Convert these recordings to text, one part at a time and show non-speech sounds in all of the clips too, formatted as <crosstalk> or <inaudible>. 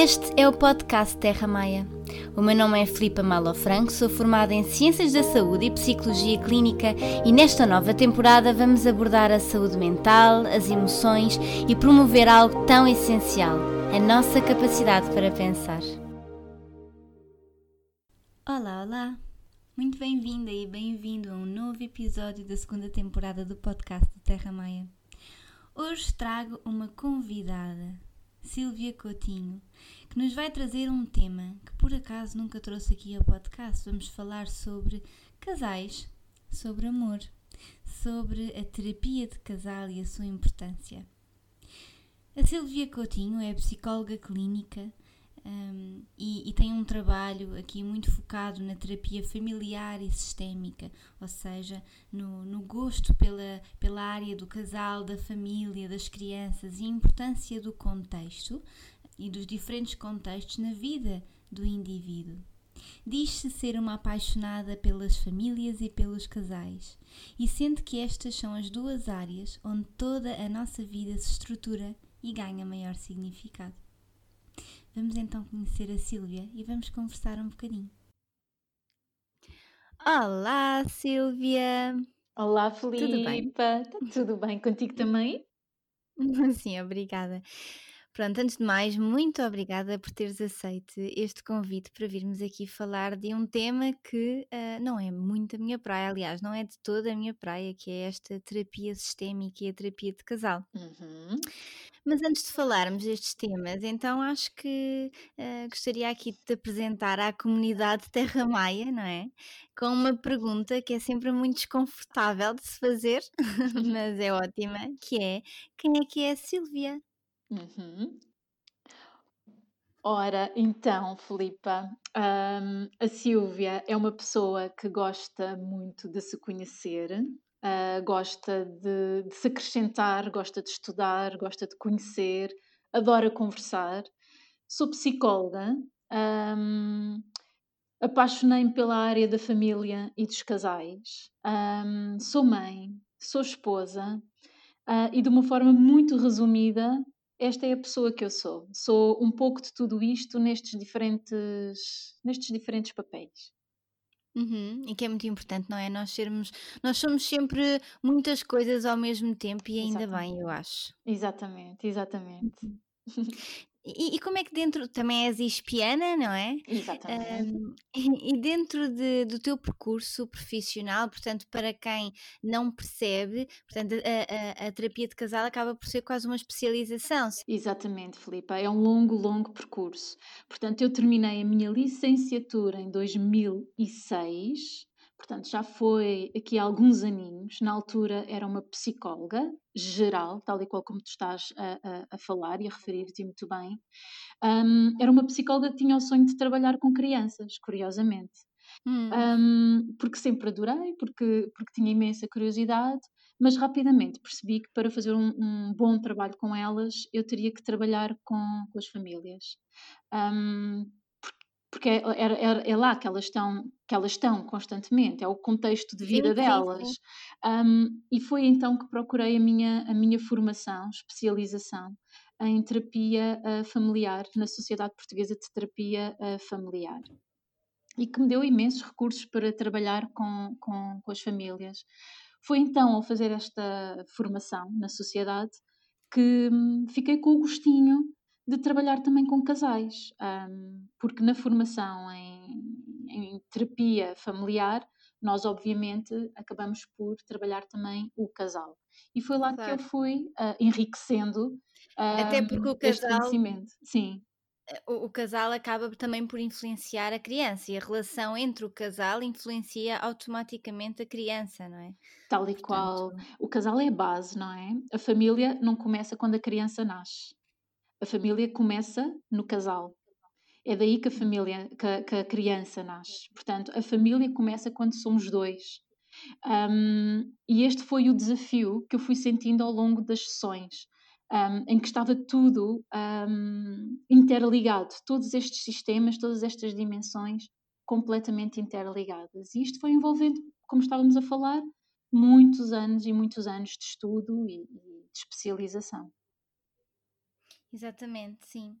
Este é o podcast Terra Maia. O meu nome é Filipa Malo Franco, sou formada em Ciências da Saúde e Psicologia Clínica e nesta nova temporada vamos abordar a saúde mental, as emoções e promover algo tão essencial, a nossa capacidade para pensar. Olá, olá! Muito bem-vinda e bem-vindo a um novo episódio da segunda temporada do podcast Terra Maia. Hoje trago uma convidada, Silvia Coutinho, que nos vai trazer um tema que por acaso nunca trouxe aqui ao podcast. Vamos falar sobre casais, sobre amor, sobre a terapia de casal e a sua importância. A Silvia Coutinho é psicóloga clínica, um, e, e, tem um trabalho aqui muito focado na terapia familiar e sistémica, ou seja, no, no, gosto pela, pela área do casal, da família, das crianças e a importância do contexto e dos diferentes contextos na vida do indivíduo. Diz-se ser uma apaixonada pelas famílias e pelos casais e sente que estas são as duas áreas onde toda a nossa vida se estrutura e ganha maior significado. Vamos então conhecer a Sílvia e vamos conversar um bocadinho. Olá, Sílvia! Olá, Filipe! Tudo bem? Tá tudo bem contigo <laughs> também? Sim, obrigada. Pronto, antes de mais, muito obrigada por teres aceito este convite para virmos aqui falar de um tema que uh, não é muito a minha praia, aliás, não é de toda a minha praia, que é esta terapia sistémica e a terapia de casal. Uhum. Mas antes de falarmos destes temas, então acho que uh, gostaria aqui de te apresentar à comunidade <laughs> Terra Maia, não é? Com uma pergunta que é sempre muito desconfortável de se fazer, <laughs> mas é ótima, que é quem é que é a Silvia? Uhum. Ora, então, Filipa, hum, a Silvia é uma pessoa que gosta muito de se conhecer, uh, gosta de, de, se acrescentar, gosta de estudar, gosta de conhecer, adora conversar. Sou psicóloga, um, apaixonei-me pela área da família e dos casais, um, sou mãe, sou esposa uh, e, de uma forma muito resumida, esta é a pessoa que eu sou. Sou um pouco de tudo isto nestes diferentes, nestes diferentes papéis. Uhum, e que é muito importante, não é? Nós sermos, nós somos sempre muitas coisas ao mesmo tempo e ainda bem, eu acho. Exatamente, exatamente. <laughs> E, e, como é que dentro, também és espiana, não é? Exatamente. Um, e, e, dentro de, do teu percurso profissional, portanto, para quem não percebe, portanto, a, a, a, terapia de casal acaba por ser quase uma especialização. Exatamente, Filipa, é um longo, longo percurso. Portanto, eu terminei a minha licenciatura em 2006 portanto já foi aqui há alguns aninhos. Na altura era uma psicóloga geral, tal e qual como tu estás a, a, a falar e a referir-te muito bem. Um, era uma psicóloga que tinha o sonho de trabalhar com crianças, curiosamente. Hum. Um, porque sempre adorei, porque, porque tinha imensa curiosidade, mas rapidamente percebi que para fazer um, um bom trabalho com elas eu teria que trabalhar com, com as famílias. Um, porque é, é, é, lá que elas estão que elas estão constantemente, é o contexto de vida sim, delas. Sim, sim. Um, e foi então que procurei a minha, a minha formação, especialização em terapia uh, familiar, na Sociedade Portuguesa de Terapia uh, Familiar. E que me deu imensos recursos para trabalhar com, com, com as famílias. Foi então, ao fazer esta formação na sociedade, que hum, fiquei com o gostinho de trabalhar também com casais, um, porque na formação em, em, terapia familiar, nós obviamente acabamos por trabalhar também o casal. E foi lá claro. que eu fui uh, enriquecendo uh, Até porque o casal, conhecimento. Sim. Eh, o, o, casal acaba também por influenciar a criança e a relação entre o casal influencia automaticamente a criança, não é? Tal e Portanto... qual. O casal é a base, não é? A família não começa quando a criança nasce a família começa no casal. É daí que a família, que a, que a criança nasce. Portanto, a família começa quando somos dois. Um, e este foi o desafio que eu fui sentindo ao longo das sessões, um, em que estava tudo um, interligado, todos estes sistemas, todas estas dimensões completamente interligadas. E isto foi envolvendo, como estávamos a falar, muitos anos e muitos anos de estudo e, e de especialização. Exatamente, sim.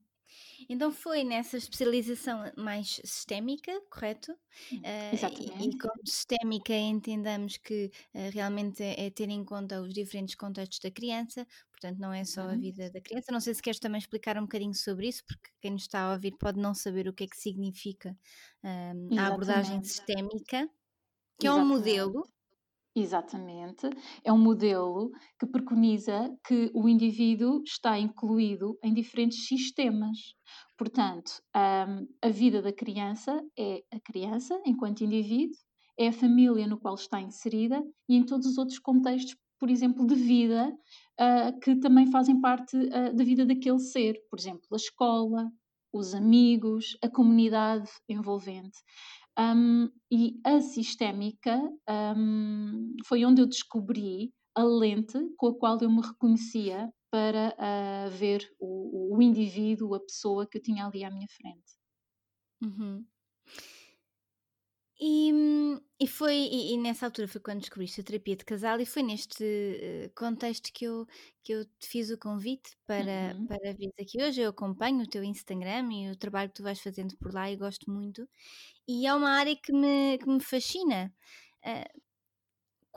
Então foi nessa especialização mais sistémica, correto? Hum, Uh, e, e exatamente. como sistémica entendamos que uh, realmente é, é ter em conta os diferentes contextos da criança, portanto não é só a vida da criança. Não sei se queres também explicar um bocadinho sobre isso, porque quem nos está a ouvir pode não saber o que é que significa um, a abordagem Exatamente. sistémica, que é um Exatamente. modelo. Exatamente. É um modelo que preconiza que o indivíduo está incluído em diferentes sistemas. Portanto, hum, a vida da criança é a criança enquanto indivíduo, é a família no qual está inserida e em todos os outros contextos, por exemplo, de vida, uh, que também fazem parte uh, da vida daquele ser. Por exemplo, a escola, os amigos, a comunidade envolvente. Um, e a sistémica um, foi onde eu descobri a lente com a qual eu me reconhecia para uh, ver o, o, indivíduo, a pessoa que eu tinha ali à minha frente. Uhum. E, e foi e, e, nessa altura foi quando descobriste a terapia de casal e foi neste uh, contexto que eu, que eu te fiz o convite para, uhum. para vir aqui hoje. Eu acompanho o teu Instagram e o trabalho que tu vais fazendo por lá e gosto muito. E é uma área que me, que me fascina. Uh,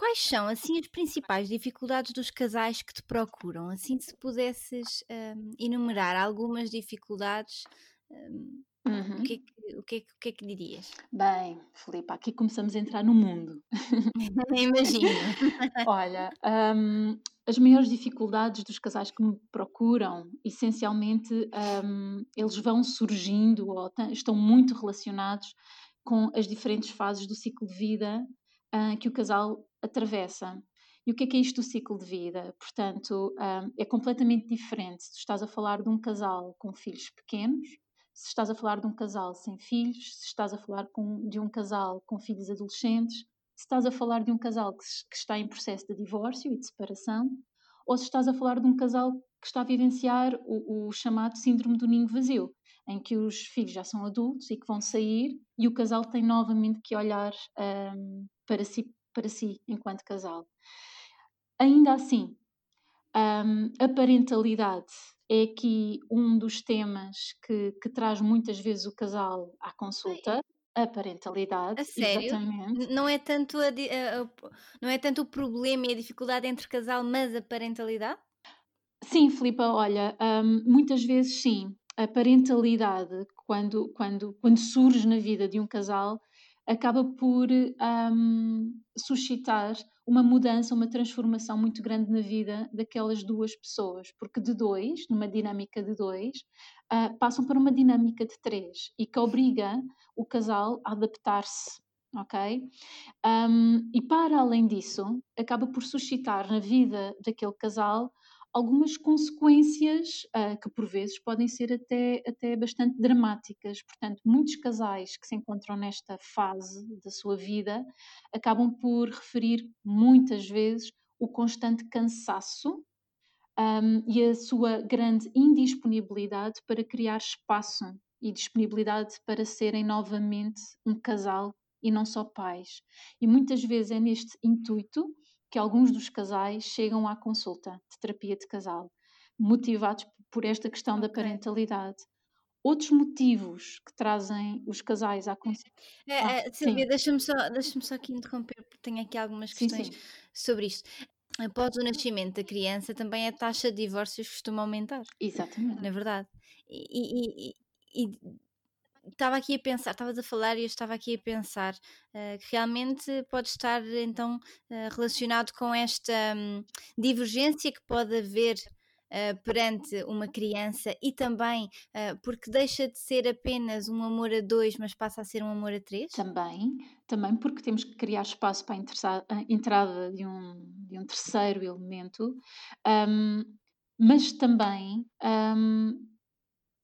quais são, assim, as principais dificuldades dos casais que te procuram? Assim, se pudesses um, enumerar algumas dificuldades, um, uhum. o, que é que, o, que é que, o que é que dirias? Bem, Filipe, aqui começamos a entrar no mundo. <laughs> Imagino. <laughs> Olha, um, as maiores dificuldades dos casais que me procuram, essencialmente, um, eles vão surgindo ou estão muito relacionados com as diferentes fases do ciclo de vida uh, que o casal atravessa. E o que é que é isto do ciclo de vida? Portanto, um, é completamente diferente se estás a falar de um casal com filhos pequenos, se estás a falar de um casal sem filhos, se estás a falar com, de um casal com filhos adolescentes, se estás a falar de um casal que, que está em processo de divórcio e de separação, ou se estás a falar de um casal que está a vivenciar o, o chamado síndrome do ninho vazio, em que os filhos já são adultos e que vão sair e o casal tem novamente que olhar um, para, si, para si enquanto casal. Ainda assim, um, a parentalidade é aqui um dos temas que, que, traz muitas vezes o casal à consulta. A parentalidade, a sério? exatamente. Não é, tanto a, a, não é tanto o problema e a dificuldade entre casal, mas a parentalidade? Sim, Filipa, olha, um, muitas vezes sim. A parentalidade, quando, quando, quando surge na vida de um casal, acaba por um, suscitar uma mudança, uma transformação muito grande na vida daquelas duas pessoas, porque de dois, numa dinâmica de dois, uh, passam para uma dinâmica de três e que obriga o casal a adaptar-se. Ok? Um, e para além disso, acaba por suscitar na vida daquele casal algumas consequências uh, que por vezes podem ser até, até bastante dramáticas. Portanto, muitos casais que se encontram nesta fase da sua vida acabam por referir muitas vezes o constante cansaço um, e a sua grande indisponibilidade para criar espaço e disponibilidade para serem novamente um casal e não só pais. E muitas vezes é neste intuito que alguns dos casais chegam à consulta de terapia de casal, motivados por esta questão okay. da parentalidade. Outros motivos que trazem os casais à consulta. É, ah, é, Silvia, deixa-me só, deixa só aqui interromper, porque tenho aqui algumas questões sim, sim. sobre isto. Após o nascimento da criança, também a taxa de divórcios costuma aumentar. Exatamente. Na verdade. E, e, e, e estava aqui a pensar, estavas a falar e eu estava aqui a pensar uh, que realmente pode estar então uh, relacionado com esta um, divergência que pode haver uh, perante uma criança e também porque deixa de ser apenas um amor a dois, mas passa a ser um amor a três? Também, também porque temos que criar espaço para a entrada de um, de um terceiro elemento, um, mas também um,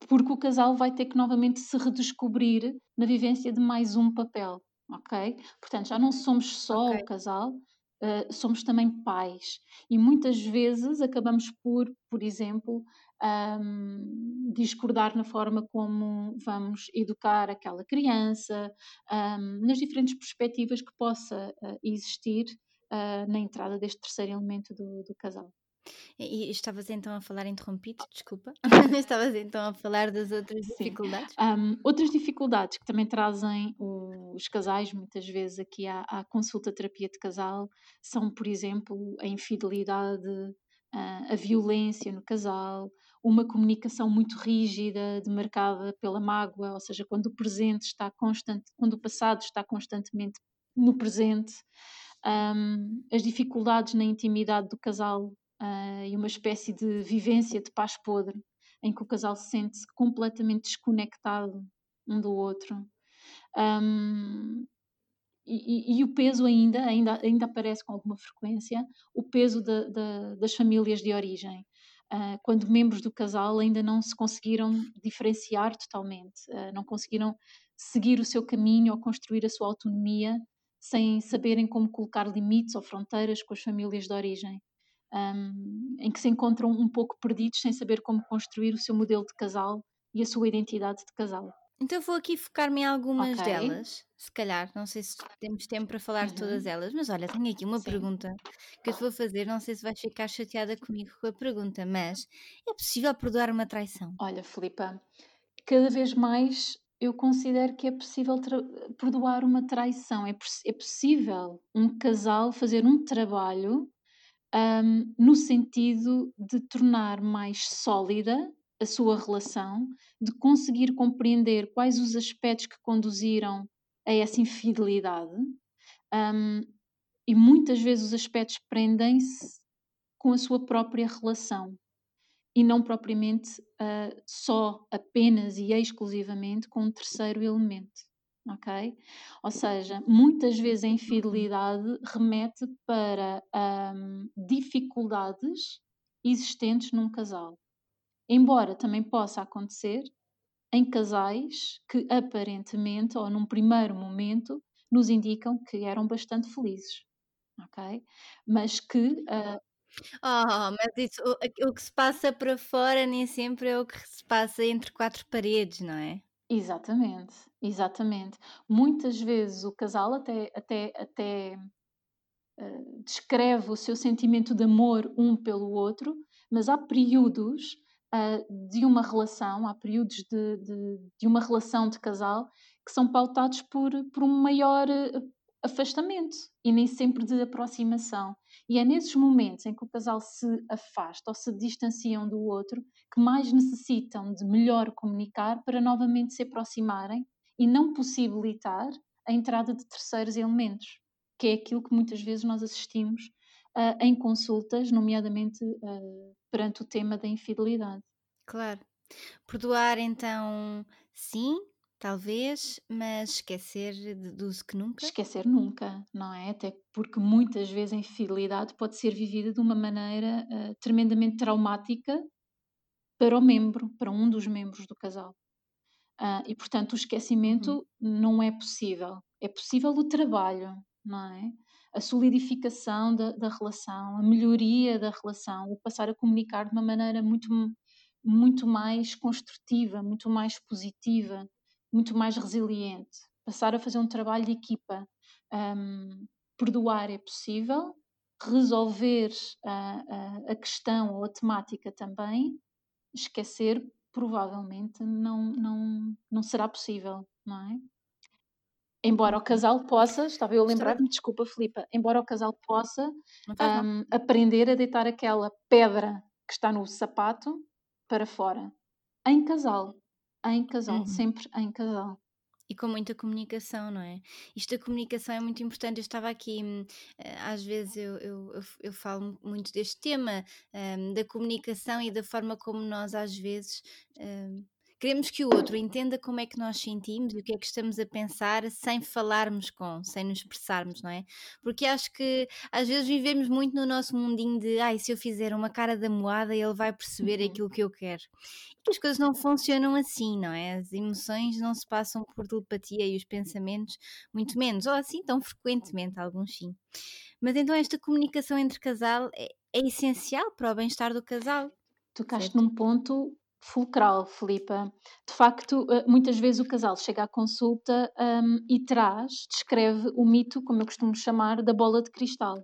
porque o casal vai ter que novamente se redescobrir na vivência de mais um papel, ok? Portanto, já não somos só okay. o casal, uh, somos também pais. E muitas vezes acabamos por, por exemplo, um, discordar na forma como vamos educar aquela criança, um, nas diferentes perspectivas que possa uh, existir uh, na entrada deste terceiro elemento do, do casal. E, estavas então a falar interrompido, desculpa. <laughs> estavas então a falar das outras Sim. dificuldades? Um, outras dificuldades que também trazem os casais, muitas vezes aqui à, à consulta terapia de casal, são, por exemplo, a infidelidade, a violência no casal, uma comunicação muito rígida, demarcada pela mágoa, ou seja, quando o presente está constante, quando o passado está constantemente no presente, um, as dificuldades na intimidade do casal uh, e uma espécie de vivência de paz podre, em que o casal se sente completamente desconectado um do outro. Um, e, e, e, o peso ainda, ainda, ainda aparece com alguma frequência, o peso de, de, das famílias de origem. Uh, quando membros do casal ainda não se conseguiram diferenciar totalmente, uh, não conseguiram seguir o seu caminho ou construir a sua autonomia sem saberem como colocar limites ou fronteiras com as famílias de origem, um, em que se encontram um pouco perdidos sem saber como construir o seu modelo de casal e a sua identidade de casal. Então vou aqui focar-me em algumas okay. delas, se calhar, não sei se temos tempo para falar uhum. de todas uhum. elas, mas olha, tenho aqui uma Sim. pergunta que eu te vou fazer, não sei se vais ficar chateada comigo com a pergunta, mas é possível perdoar uma traição? Olha, Filipa, cada vez mais eu considero que é possível perdoar uma traição, é, é possível um casal fazer um trabalho um, no sentido de tornar mais sólida a sua relação, de conseguir compreender quais os aspectos que conduziram a essa infidelidade. Um, e muitas vezes os aspectos prendem-se com a sua própria relação e não propriamente uh, só, apenas e exclusivamente com um terceiro elemento. Ok? Ou seja, muitas vezes a infidelidade remete para um, dificuldades existentes num casal. Embora também possa acontecer em casais que aparentemente, ou num primeiro momento, nos indicam que eram bastante felizes, ok? Mas que... Uh... Oh, mas isso, o, o que se passa para fora nem sempre é o que se passa entre quatro paredes, não é? Exatamente, exatamente. Muitas vezes o casal até, até, até uh, descreve o seu sentimento de amor um pelo outro, mas há períodos uh, de uma relação, há períodos de, de, de, uma relação de casal que são pautados por, por um maior uh, afastamento e nem sempre de aproximação. E é nesses momentos em que o casal se afasta ou se distancia um do outro que mais necessitam de melhor comunicar para novamente se aproximarem e não possibilitar a entrada de terceiros elementos, que é aquilo que muitas vezes nós assistimos uh, em consultas, nomeadamente uh, perante o tema da infidelidade. Claro. Perdoar, então, sim, talvez, mas esquecer deduz que nunca? Esquecer nunca, não é? Até porque muitas vezes a infidelidade pode ser vivida de uma maneira uh, tremendamente traumática para o membro, para um dos membros do casal. Uh, e, portanto, o esquecimento uhum. não é possível. É possível o trabalho, não é? a solidificação da, da, relação, a melhoria da relação, o passar a comunicar de uma maneira muito, muito mais construtiva, muito mais positiva, muito mais resiliente, passar a fazer um trabalho de equipa. Um, perdoar é possível, resolver a, a, a questão ou a temática também, esquecer provavelmente não, não, não será possível, não é? Embora o casal possa, estava eu a lembrar-me, desculpa, Filipa, embora o casal possa um, aprender a deitar aquela pedra que está no sapato para fora. Em casal. Em casal, uhum. sempre em casal. E com muita comunicação, não é? Isto da comunicação é muito importante. Eu estava aqui, hum, eh, às vezes eu, eu, eu, eu falo muito deste tema, um, da comunicação e da forma como nós, às vezes, um, Queremos que o outro entenda como é que nós sentimos e o que é que estamos a pensar sem falarmos com, sem nos expressarmos, não é? Porque acho que às vezes vivemos muito no nosso mundinho de ai, se eu fizer uma cara da moada, ele vai perceber uhum. aquilo que eu quero. E que as coisas não funcionam assim, não é? As emoções não se passam por telepatia e os pensamentos muito menos, ou assim tão frequentemente, alguns sim. Mas então esta comunicação entre casal é, é essencial para o bem-estar do casal. Tocaste certo? num ponto fulcral, Filipa. De facto, eh, muitas vezes o casal chega à consulta um, e traz, descreve o mito, como eu costumo chamar, da bola de cristal.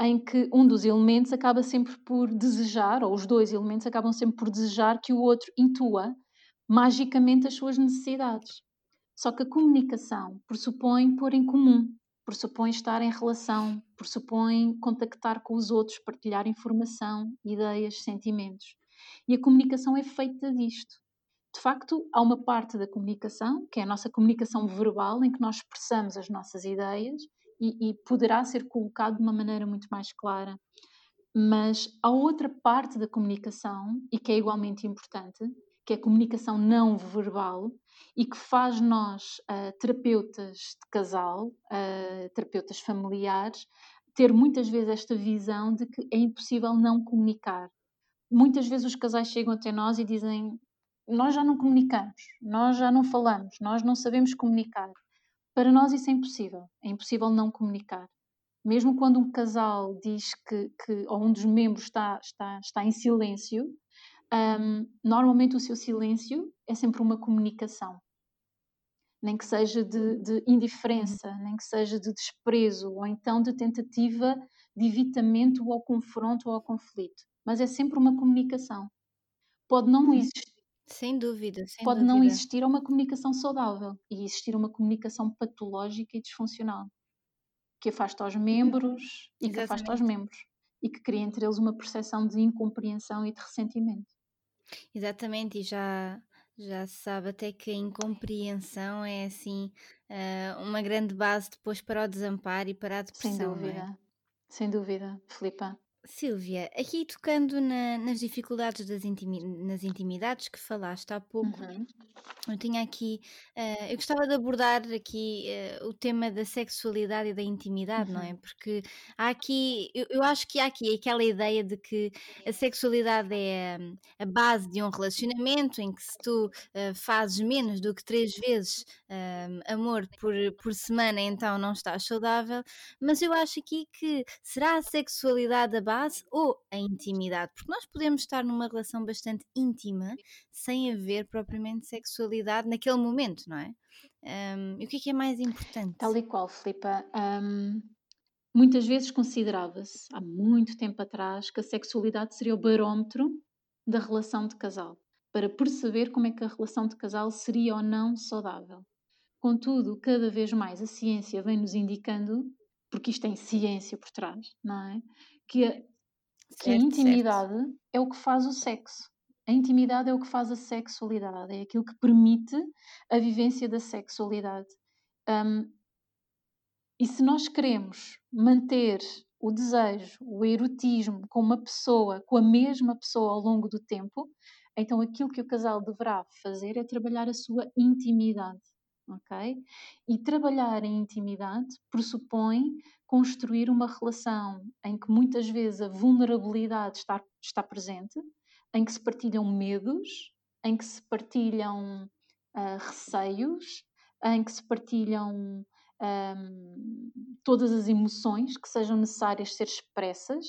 em que um dos elementos acaba sempre por desejar, ou os dois elementos acabam sempre por desejar que o outro intua magicamente as suas necessidades. Só que a comunicação pressupõe pôr em comum, pressupõe estar em relação, pressupõe contactar com os outros, partilhar informação, ideias, sentimentos. E a comunicação é feita disto. De facto, há uma parte da comunicação, que é a nossa comunicação verbal, em que nós expressamos as nossas ideias e, e poderá ser colocado de uma maneira muito mais clara. Mas há outra parte da comunicação, e que é igualmente importante, que é a comunicação não verbal e que faz nós, uh, terapeutas de casal, uh, terapeutas familiares, ter muitas vezes esta visão de que é impossível não comunicar. Muitas vezes os casais chegam até nós e dizem: Nós já não comunicamos, nós já não falamos, nós não sabemos comunicar. Para nós isso é impossível, é impossível não comunicar. Mesmo quando um casal diz que, que ou um dos membros está, está, está em silêncio, um, normalmente o seu silêncio é sempre uma comunicação. Nem que seja de, de, indiferença, nem que seja de desprezo, ou então de tentativa de evitamento ao confronto ou ao conflito. Mas é sempre uma comunicação. Pode não existir. Sem dúvida, sem Pode dúvida. não existir uma comunicação saudável e existir uma comunicação patológica e disfuncional que afasta os membros e que afasta os membros e que cria entre eles uma percepção de incompreensão e de ressentimento. Exatamente, e já, já se sabe até que a incompreensão é assim uh, uma grande base depois para o desamparo e para a depressão. Sem dúvida, é? sem dúvida, Filipa. Silvia, aqui tocando na, nas dificuldades das intimi nas intimidades que falaste há pouco, uhum. eu tinha aqui, uh, eu gostava de abordar aqui uh, o tema da sexualidade e da intimidade, uhum. não é? Porque há aqui, eu, eu, acho que há aqui aquela ideia de que a sexualidade é a, a base de um relacionamento em que se tu uh, fazes menos do que três vezes amor por, por semana, então não estás saudável, mas eu acho aqui que será a sexualidade a base ou a intimidade, porque nós podemos estar numa relação bastante íntima sem haver propriamente sexualidade naquele momento, não é? Um, e o que é que é mais importante? Tal e qual, Filipa. Um, muitas vezes considerava-se, há muito tempo atrás, que a sexualidade seria o barómetro da relação de casal, para perceber como é que a relação de casal seria ou não saudável. Contudo, cada vez mais a ciência vem nos indicando, porque isto tem ciência por trás, não é? que a, que a intimidade certo. é o que faz o sexo. A intimidade é o que faz a sexualidade, é aquilo que permite a vivência da sexualidade. Um, e se nós queremos manter o desejo, o erotismo com uma pessoa, com a mesma pessoa ao longo do tempo, então aquilo que o casal deverá fazer é trabalhar a sua intimidade, ok? E trabalhar em intimidade pressupõe construir uma relação em que muitas vezes a vulnerabilidade está, está presente, em que se partilham medos, em que se partilham uh, receios, em que se partilham um, todas as emoções que sejam necessárias ser expressas,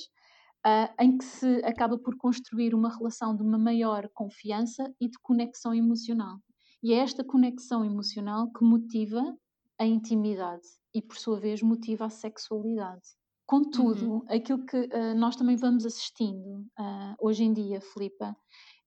uh, em que se acaba por construir uma relação de uma maior confiança e de conexão emocional. E é esta conexão emocional que motiva a intimidade e, por sua vez, motiva a sexualidade. Contudo, uhum. aquilo que uh, nós também vamos assistindo uh, hoje em dia, Filipa,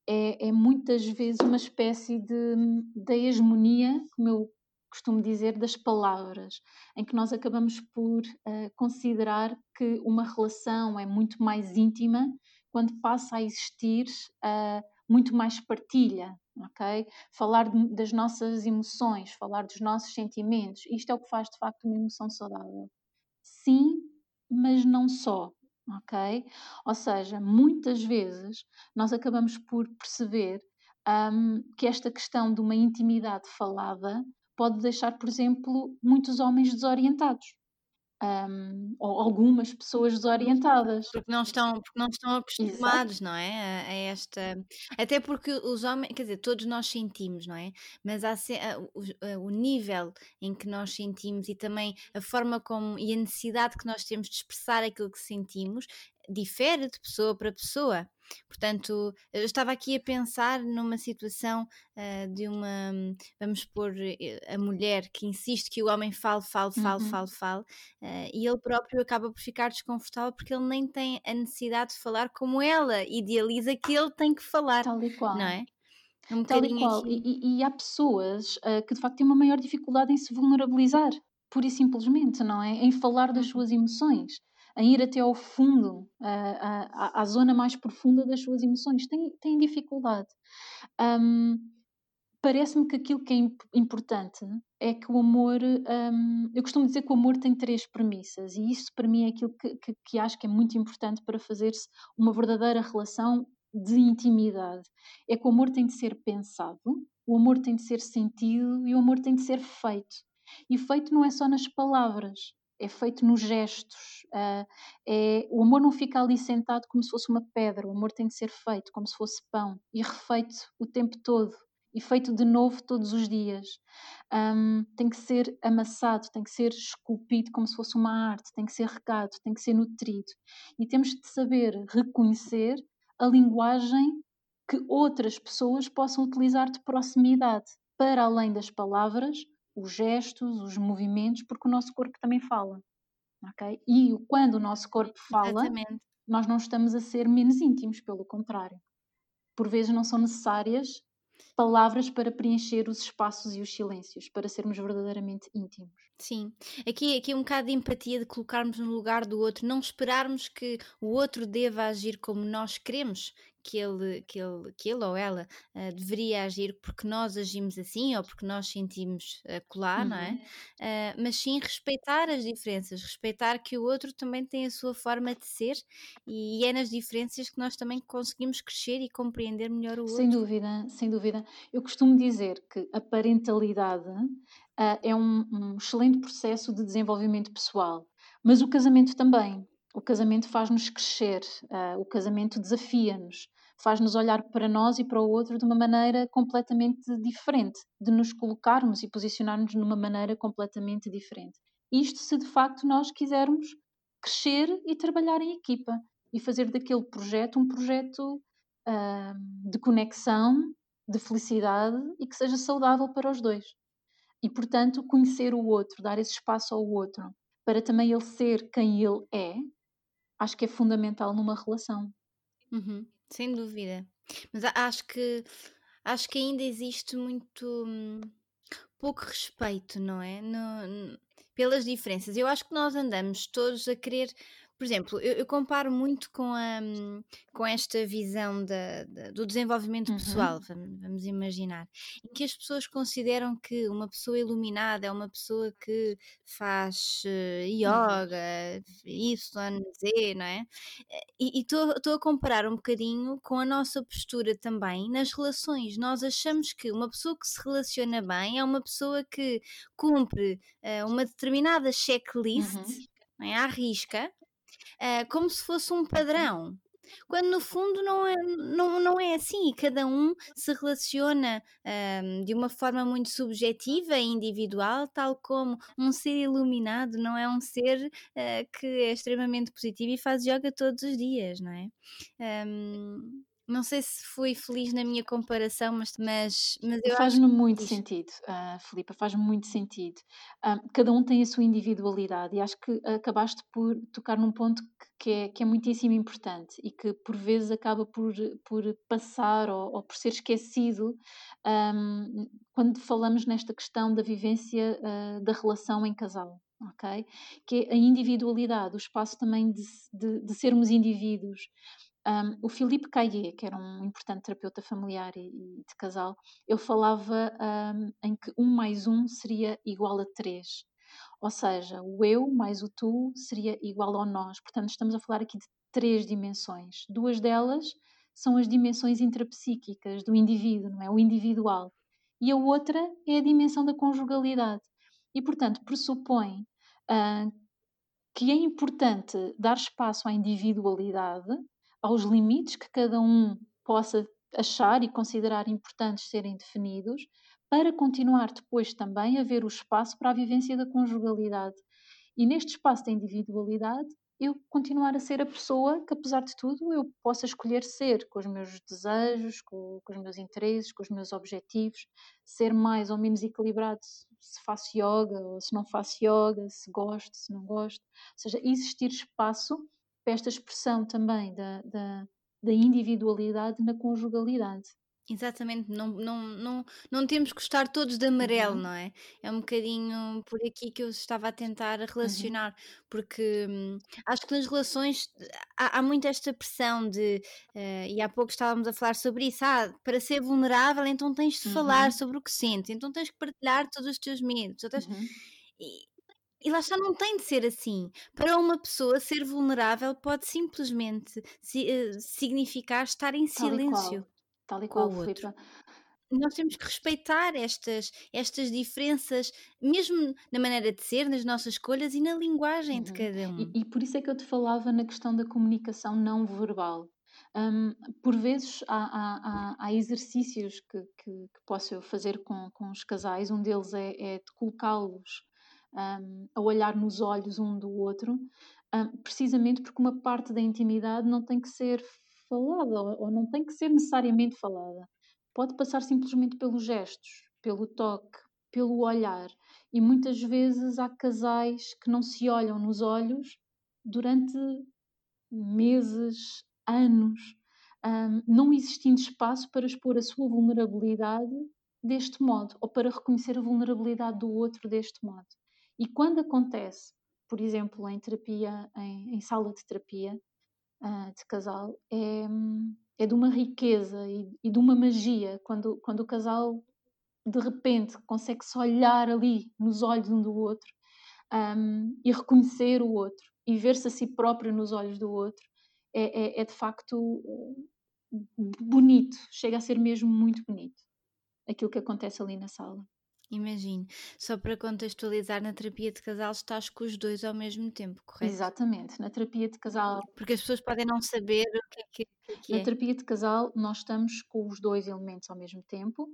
é, é, muitas vezes uma espécie de, de hegemonia, como eu costumo dizer, das palavras, em que nós acabamos por uh, considerar que uma relação é muito mais íntima quando passa a existir muito mais partilha, ok? Falar de, das nossas emoções, falar dos nossos sentimentos, isto é o que faz de facto uma emoção saudável. Sim, mas não só, ok? Ou seja, muitas vezes nós acabamos por perceber um, que esta questão de uma intimidade falada pode deixar, por exemplo, muitos homens desorientados um, ou algumas pessoas desorientadas. Porque não estão, porque não estão acostumados, Exato. não é? A, a, esta. Até porque os homens, quer dizer, todos nós sentimos, não é? Mas há, a, o, o, nível em que nós sentimos e também a forma como e a necessidade que nós temos de expressar aquilo que sentimos difere de pessoa para pessoa. Portanto, eu estava aqui a pensar numa situação uh, de uma, vamos pôr eh, a mulher que insiste que o homem fale, fale, fale, uhum. fale, fale, uh, e ele próprio acaba por ficar desconfortável porque ele nem tem a necessidade de falar como ela idealiza que ele tem que falar. Tal e qual. Não é? Um Tal e qual. E, e, há pessoas uh, que de facto têm uma maior dificuldade em se vulnerabilizar, pura e simplesmente, não é? Em falar das uhum. suas emoções em ir até ao fundo, à, à zona mais profunda das suas emoções. Têm, têm dificuldade. Um, Parece-me que aquilo que é importante é que o amor. Um, eu costumo dizer que o amor tem três premissas, e isso para mim é aquilo que, que, que acho que é muito importante para fazer-se uma verdadeira relação de intimidade. É que o amor tem de ser pensado, o amor tem de ser sentido e o amor tem de ser feito. E feito não é só nas palavras, é feito nos gestos. Uh, é, o amor não fica ali sentado como se fosse uma pedra, o amor tem de ser feito como se fosse pão e refeito o tempo todo e feito de novo todos os dias. Um, tem que ser amassado, tem que ser esculpido como se fosse uma arte, tem que ser regado, tem que ser nutrido. E temos de saber reconhecer a linguagem que outras pessoas possam utilizar de proximidade, para além das palavras, os gestos, os movimentos, porque o nosso corpo também fala. Okay? E quando o nosso corpo fala, Exatamente. nós não estamos a ser menos íntimos, pelo contrário. Por vezes não são necessárias palavras para preencher os espaços e os silêncios, para sermos verdadeiramente íntimos. Sim, aqui, aqui um bocado de empatia de colocarmos no lugar do outro, não esperarmos que o outro deva agir como nós queremos que ele, que ele, que ele ou ela uh, deveria agir porque nós agimos assim ou porque nós sentimos uh, colar, uhum. não é? Uh, mas sim respeitar as diferenças, respeitar que o outro também tem a sua forma de ser e é nas diferenças que nós também conseguimos crescer e compreender melhor o outro. Sem dúvida, sem dúvida. Eu costumo dizer que a parentalidade é um, um excelente processo de desenvolvimento pessoal, mas o casamento também. O casamento faz-nos crescer, uh, o casamento desafia-nos, faz-nos olhar para nós e para o outro de uma maneira completamente diferente, de nos colocarmos e posicionarmos numa maneira completamente diferente. Isto se de facto nós quisermos crescer e trabalhar em equipa e fazer daquele projeto um projeto uh, de conexão, de felicidade e que seja saudável para os dois. E, portanto, conhecer o outro, dar esse espaço ao outro, para também ele ser quem ele é, acho que é fundamental numa relação. Uhum, sem dúvida. Mas acho que acho que ainda existe muito hum, pouco respeito, não é? No, pelas diferenças. Eu acho que nós andamos todos a querer por exemplo, eu, eu comparo muito com, a, com esta visão da, da, do desenvolvimento uhum. pessoal, vamos, vamos, imaginar, em que as pessoas consideram que uma pessoa iluminada é uma pessoa que faz uh, yoga, Y, Z, não é? E estou a comparar um bocadinho com a nossa postura também nas relações. Nós achamos que uma pessoa que se relaciona bem é uma pessoa que cumpre uh, uma determinada checklist. Uhum. É, à risca, uh, como se fosse um padrão. Quando no fundo não é, não, não é assim, e cada um se relaciona uh, de uma forma muito subjetiva e individual, tal como um ser iluminado não é um ser uh, que é extremamente positivo e faz yoga todos os dias, não é? Um, não sei se fui feliz na minha comparação, mas, mas, mas Faz-me muito sentido, uh, Filipa, faz-me muito sentido. Uh, cada um tem a sua individualidade e acho que acabaste por tocar num ponto que é, que é muitíssimo importante e que por vezes acaba por, por passar ou, ou por ser esquecido um, quando falamos nesta questão da vivência uh, da relação em casal. Okay? Que é a individualidade, o espaço também de, de, de sermos indivíduos, um, o Filipe Caillé, que era um importante terapeuta familiar e, e de casal, ele falava um, em que um mais um seria igual a três. Ou seja, o eu mais o tu seria igual ao nós. Portanto, estamos a falar aqui de três dimensões. Duas delas são as dimensões intrapsíquicas do indivíduo, não é? O individual. E a outra é a dimensão da conjugalidade. E, portanto, pressupõe uh, que é importante dar espaço à individualidade, aos limites que cada um possa achar e considerar importantes serem definidos, para continuar depois também a ver o espaço para a vivência da conjugalidade. E neste espaço da individualidade, eu continuar a ser a pessoa que, apesar de tudo, eu possa escolher ser, com os meus desejos, com, com os meus interesses, com os meus objetivos, ser mais ou menos equilibrado se faço yoga ou se não faço yoga, se gosto, se não gosto. Ou seja, existir espaço para esta expressão também da, da, da individualidade na conjugalidade. Exatamente, não, não, não, não temos que gostar todos de amarelo, Uhum, não é? É um bocadinho por aqui que eu estava a tentar uhum, relacionar, porque hum, acho que nas relações há, há muito esta pressão de, eh, e há pouco estávamos a falar sobre isso, ah, para ser vulnerável, então tens de falar uhum, sobre o que sentes, então tens que partilhar todos os teus medos, uhum. e, e lá está, não tem de ser assim. Para uma pessoa, ser vulnerável pode simplesmente si- eh, significar estar em Tal e silêncio qual, tal e qual, o outro. Filipa. Nós temos que respeitar estas, estas diferenças, mesmo na maneira de ser, nas nossas escolhas e na linguagem de Uhum. cada E, um. e por isso é que eu te falava na questão da comunicação não verbal. Hum, por vezes há, há- há- há exercícios que, que, que posso eu fazer com, com os casais, um deles é, é de colocá-los hum, a olhar nos olhos um do outro, hum, precisamente porque uma parte da intimidade não tem que ser falada ou, não tem que ser necessariamente falada. Pode passar simplesmente pelos gestos, pelo toque, pelo olhar. E muitas vezes há casais que não se olham nos olhos durante meses, anos, hum, não existindo espaço para expor a sua vulnerabilidade deste modo, ou para reconhecer a vulnerabilidade do outro deste modo. E quando acontece, por exemplo, em terapia, em, em sala de terapia ah, de casal, é, é de uma riqueza e, e de uma magia quando, quando o casal de repente consegue-se olhar ali nos olhos um do outro um, e reconhecer o outro e ver-se a si próprio nos olhos do outro é, é, é de facto uh, bonito, chega a ser mesmo muito bonito aquilo que acontece ali na sala. Imagino. Só para contextualizar, na terapia de casal estás com os dois ao mesmo tempo, correto? Exatamente, na terapia de casal. Porque as pessoas podem não saber o que é que, que, é Na é. terapia de casal, nós estamos com os dois elementos ao mesmo tempo.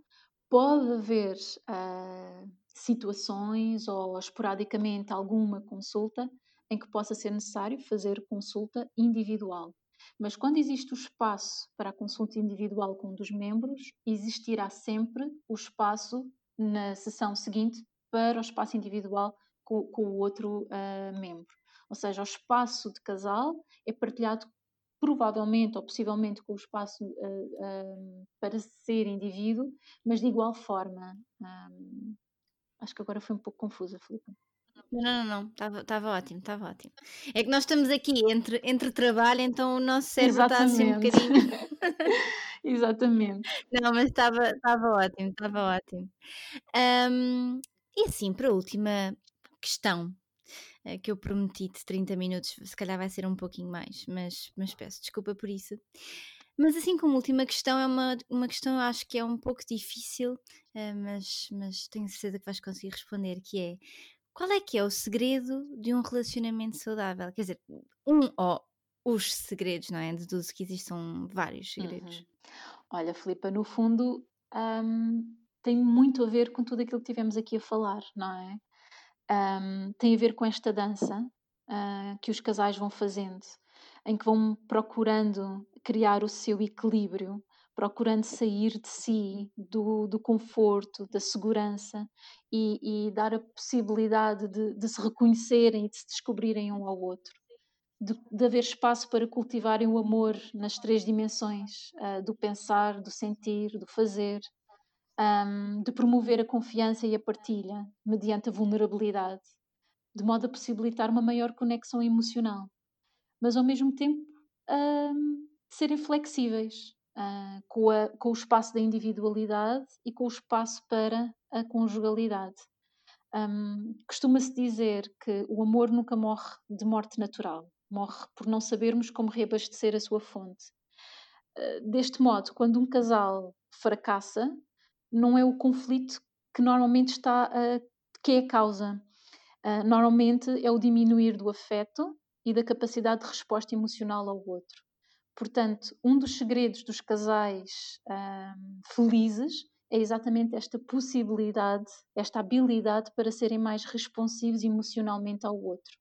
Pode haver uh, situações ou esporadicamente alguma consulta em que possa ser necessário fazer consulta individual. Mas quando existe o espaço para a consulta individual com um dos membros, existirá sempre o espaço na sessão seguinte para o espaço individual com, com o outro uh, membro. Ou seja, o espaço de casal é partilhado provavelmente ou possivelmente com o espaço uh, para ser indivíduo, mas de igual forma. Um, acho que agora foi um pouco confusa, Filipe. Não, não, não, estava ótimo, estava ótimo. É que nós estamos aqui entre, entre trabalho, então o nosso cérebro está assim um bocadinho. <laughs> <laughs> Exatamente. Não, mas estava ótimo, estava ótimo. Um, e assim, para a última questão, que eu prometi de 30 minutos, se calhar vai ser um pouquinho mais, mas, mas peço desculpa por isso. Mas assim como última questão, é uma, uma questão eu acho que é um pouco difícil, mas, mas tenho certeza que vais conseguir responder, que é qual é que é o segredo de um relacionamento saudável? Quer dizer, um ou os segredos, não é? Deduzo que existam vários segredos. Uhum. Olha, Filipa, no fundo um, tem muito a ver com tudo aquilo que tivemos aqui a falar, não é? Um, tem a ver com esta dança uh, que os casais vão fazendo, em que vão procurando criar o seu equilíbrio, procurando sair de si, do, do conforto, da segurança e, e dar a possibilidade de, de, se reconhecerem e de se descobrirem um ao outro. De, de haver espaço para cultivarem o amor nas três dimensões uh, do pensar, do sentir, do fazer, um, de promover a confiança e a partilha mediante a vulnerabilidade, de modo a possibilitar uma maior conexão emocional, mas ao mesmo tempo um, serem flexíveis uh, com, a, com, o espaço da individualidade e com o espaço para a conjugalidade. Um, Costuma-se dizer que o amor nunca morre de morte natural, morre por não sabermos como reabastecer a sua fonte. Uh, deste modo, quando um casal fracassa, não é o conflito que normalmente está uh, que é a causa. Uh, normalmente é o diminuir do afeto e da capacidade de resposta emocional ao outro. Portanto, um dos segredos dos casais uh, felizes é exatamente esta possibilidade, esta habilidade para serem mais responsivos emocionalmente ao outro,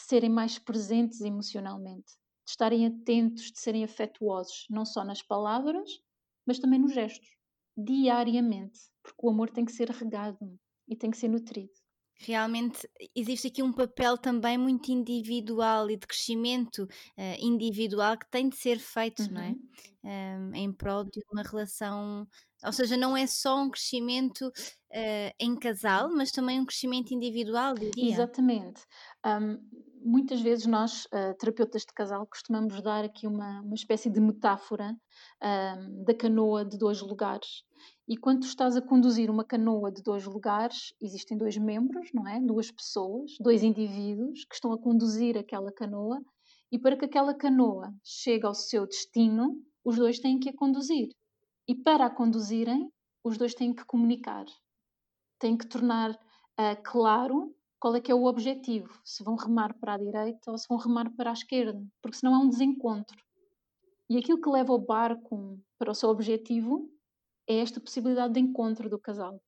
de serem mais presentes emocionalmente, de estarem atentos, de serem afetuosos, não só nas palavras, mas também nos gestos, diariamente, porque o amor tem que ser regado e tem que ser nutrido. Realmente existe aqui um papel também muito individual e de crescimento uh, individual que tem de ser feito, uhum. não é? Um, em prol de uma relação ou seja, não é só um crescimento uh, em casal, mas também um crescimento individual, diria. Exatamente. Um, muitas vezes nós, uh, terapeutas de casal, costumamos dar aqui uma, uma espécie de metáfora da canoa de dois lugares. E quando estás a conduzir uma canoa de dois lugares, existem dois membros, não é? Duas pessoas, dois indivíduos que estão a conduzir aquela canoa. E para que aquela canoa chegue ao seu destino, os dois têm que a conduzir. E para a conduzirem, os dois têm que comunicar, têm que tornar uh, claro qual é que é o objetivo, se vão remar para a direita ou se vão remar para a esquerda, porque senão é um desencontro. E aquilo que leva o barco para o seu objetivo é esta possibilidade de encontro do casal,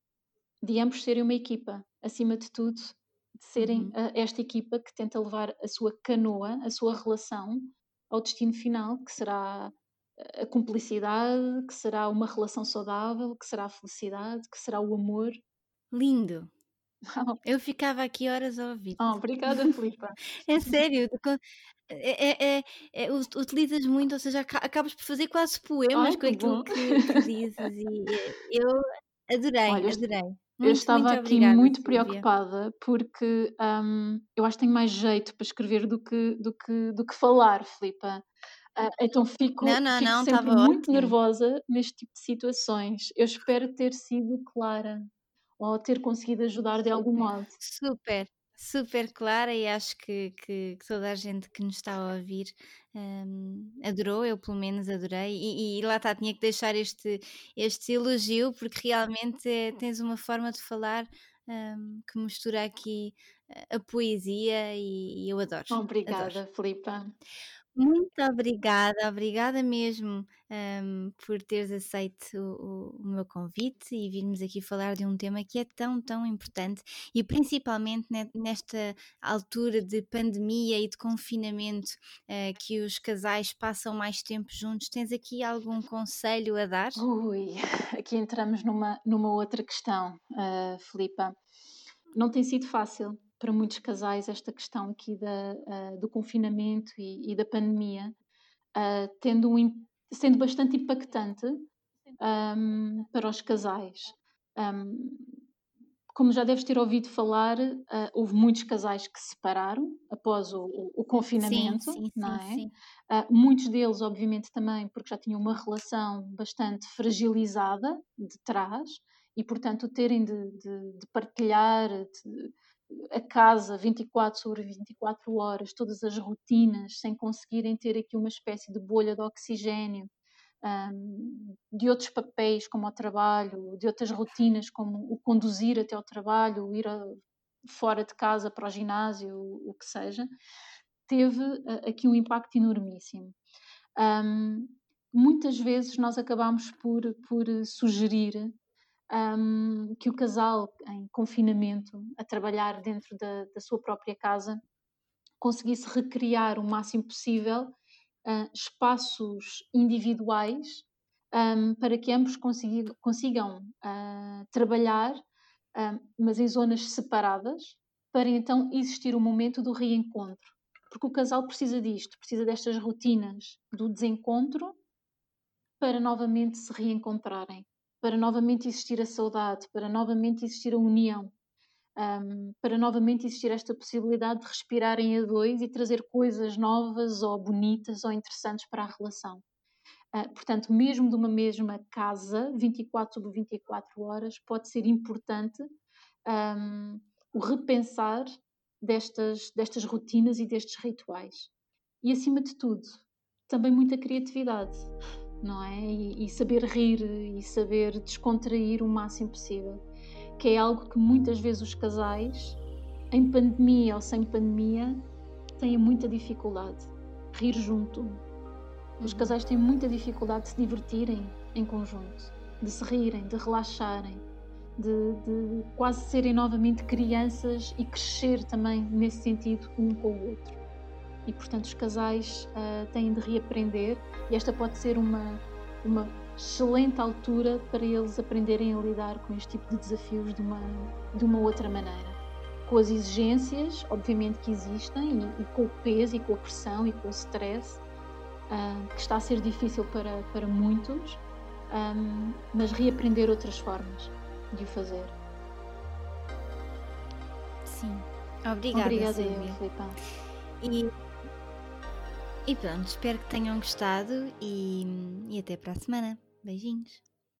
de ambos serem uma equipa, acima de tudo, de serem uhum. uh, esta equipa que tenta levar a sua canoa, a sua relação, ao destino final, que será a cumplicidade, que será uma relação saudável, que será a felicidade, que será o amor. Lindo! Eu ficava aqui horas a ouvir. Oh, obrigada, Filipa. <laughs> é sério, é, é, é, é, utilizas muito, ou seja, acabas por fazer quase poemas Ai, com aquilo que, que, dizes e eu adorei, Olha, adorei. Muito, eu estava aqui obrigada, muito preocupada porque um, eu acho que tenho mais jeito para escrever do que, do que, do que falar, Filipa. Uh, então fico, não, não, fico não, sempre muito ótimo. nervosa neste tipo de situações. Eu espero ter sido clara ou ter conseguido ajudar de algum modo. Super, super clara e acho que, que, que, toda a gente que nos está a ouvir um, adorou, eu pelo menos adorei. E, e, lá está, tinha que deixar este, este elogio porque realmente é, tens uma forma de falar um, que mistura aqui a poesia e, e eu adoro. Obrigada, adoro. Filipa. Muito obrigada, obrigada mesmo, hum, por teres aceito o o meu convite e virmos aqui falar de um tema que é tão, tão importante e principalmente nesta altura de pandemia e de confinamento, eh, que os casais passam mais tempo juntos. Tens aqui algum conselho a dar? Ui, aqui entramos numa, numa outra questão, uh, Filipa. Não tem sido fácil para muitos casais esta questão aqui da, uh, do confinamento e, e da pandemia, uh, tendo um, sendo bastante impactante um, para os casais. Um, como já deves ter ouvido falar, uh, houve muitos casais que se separaram após o, o, o confinamento, sim, sim, não é? Sim, muitos deles, obviamente, também porque já tinham uma relação bastante fragilizada de trás e, portanto, terem de, de, de partilhar, de, a casa 24 sobre 24 horas, todas as rotinas, sem conseguirem ter aqui uma espécie de bolha de oxigênio, um, de outros papéis como o trabalho, de outras rotinas como o conduzir até ao trabalho, ir a, fora de casa para o ginásio, o, o que seja, teve uh, aqui um impacto enormíssimo. Um, muitas vezes nós acabamos por, por sugerir um, que o casal em confinamento, a trabalhar dentro da, da sua própria casa, conseguisse recriar o máximo possível uh, espaços individuais um, para que ambos consigam, consigam uh, trabalhar, uh, mas em zonas separadas, para então existir o momento do reencontro. Porque o casal precisa disto, precisa destas rotinas do desencontro para novamente se reencontrarem para novamente existir a saudade, para novamente existir a união, um, para novamente existir esta possibilidade de respirarem a dois e trazer coisas novas ou bonitas ou interessantes para a relação. Uh, portanto, mesmo de uma mesma casa, 24 sobre 24 horas, pode ser importante um, o repensar destas, destas rotinas e destes rituais. E, acima de tudo, também muita criatividade não é? E, e, saber rir e saber descontrair o máximo possível, que é algo que muitas vezes os casais, em pandemia ou sem pandemia, têm muita dificuldade. Rir junto. Os uhum. casais têm muita dificuldade de se divertirem em conjunto, de se rirem, de relaxarem, de, de quase serem novamente crianças e crescer também nesse sentido um com o outro. E portanto os casais uh, têm de reaprender e esta pode ser uma, uma excelente altura para eles aprenderem a lidar com este tipo de desafios de uma, de uma outra maneira. Com as exigências, obviamente, que existem, e, e com o peso, e com a pressão, e com o stress, uh, que está a ser difícil para, para muitos, um, mas reaprender outras formas de o fazer. Sim. Obrigada, Obrigada Silvia. eu, E, e pronto, espero que tenham gostado e, e até para a semana. Beijinhos.